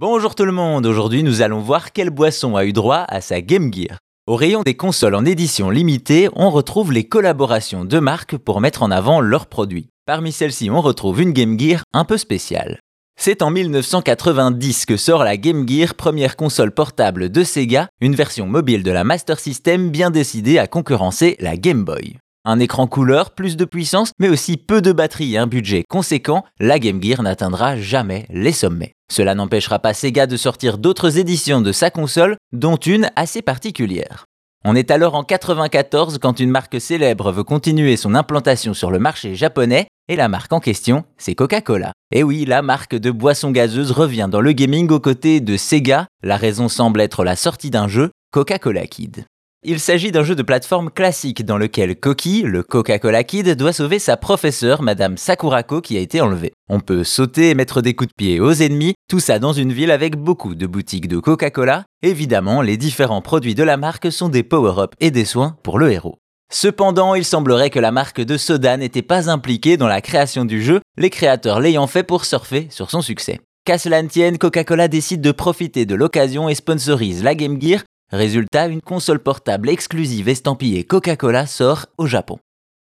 Bonjour tout le monde, aujourd'hui nous allons voir quelle boisson a eu droit à sa Game Gear. Au rayon des consoles en édition limitée, on retrouve les collaborations de marques pour mettre en avant leurs produits. Parmi celles-ci, on retrouve une Game Gear un peu spéciale. C'est en 1990 que sort la Game Gear, première console portable de Sega, une version mobile de la Master System bien décidée à concurrencer la Game Boy. Un écran couleur, plus de puissance, mais aussi peu de batterie et un budget conséquent, la Game Gear n'atteindra jamais les sommets. Cela n'empêchera pas Sega de sortir d'autres éditions de sa console, dont une assez particulière. On est alors en 94 quand une marque célèbre veut continuer son implantation sur le marché japonais, et la marque en question, c'est Coca-Cola. Et oui, la marque de boissons gazeuses revient dans le gaming aux côtés de Sega, la raison semble être la sortie d'un jeu, Coca-Cola Kid. Il s'agit d'un jeu de plateforme classique dans lequel Koki, le Coca-Cola Kid, doit sauver sa professeure, Madame Sakurako, qui a été enlevée. On peut sauter et mettre des coups de pied aux ennemis, tout ça dans une ville avec beaucoup de boutiques de Coca-Cola. Évidemment, les différents produits de la marque sont des power-up et des soins pour le héros. Cependant, il semblerait que la marque de soda n'était pas impliquée dans la création du jeu, les créateurs l'ayant fait pour surfer sur son succès. Qu'à cela ne tienne, Coca-Cola décide de profiter de l'occasion et sponsorise la Game Gear Résultat, une console portable exclusive estampillée Coca-Cola sort au Japon.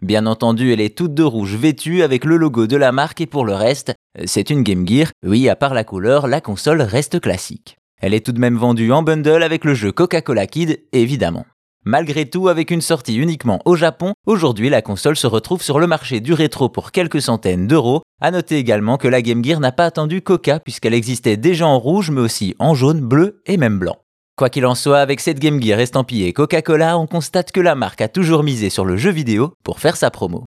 Bien entendu, elle est toute de rouge vêtue avec le logo de la marque et pour le reste, c'est une Game Gear. Oui, à part la couleur, la console reste classique. Elle est tout de même vendue en bundle avec le jeu Coca-Cola Kid, évidemment. Malgré tout, avec une sortie uniquement au Japon, aujourd'hui la console se retrouve sur le marché du rétro pour quelques centaines d'euros. A noter également que la Game Gear n'a pas attendu Coca puisqu'elle existait déjà en rouge mais aussi en jaune, bleu et même blanc. Quoi qu'il en soit, avec cette Game Gear estampillée Coca-Cola, on constate que la marque a toujours misé sur le jeu vidéo pour faire sa promo.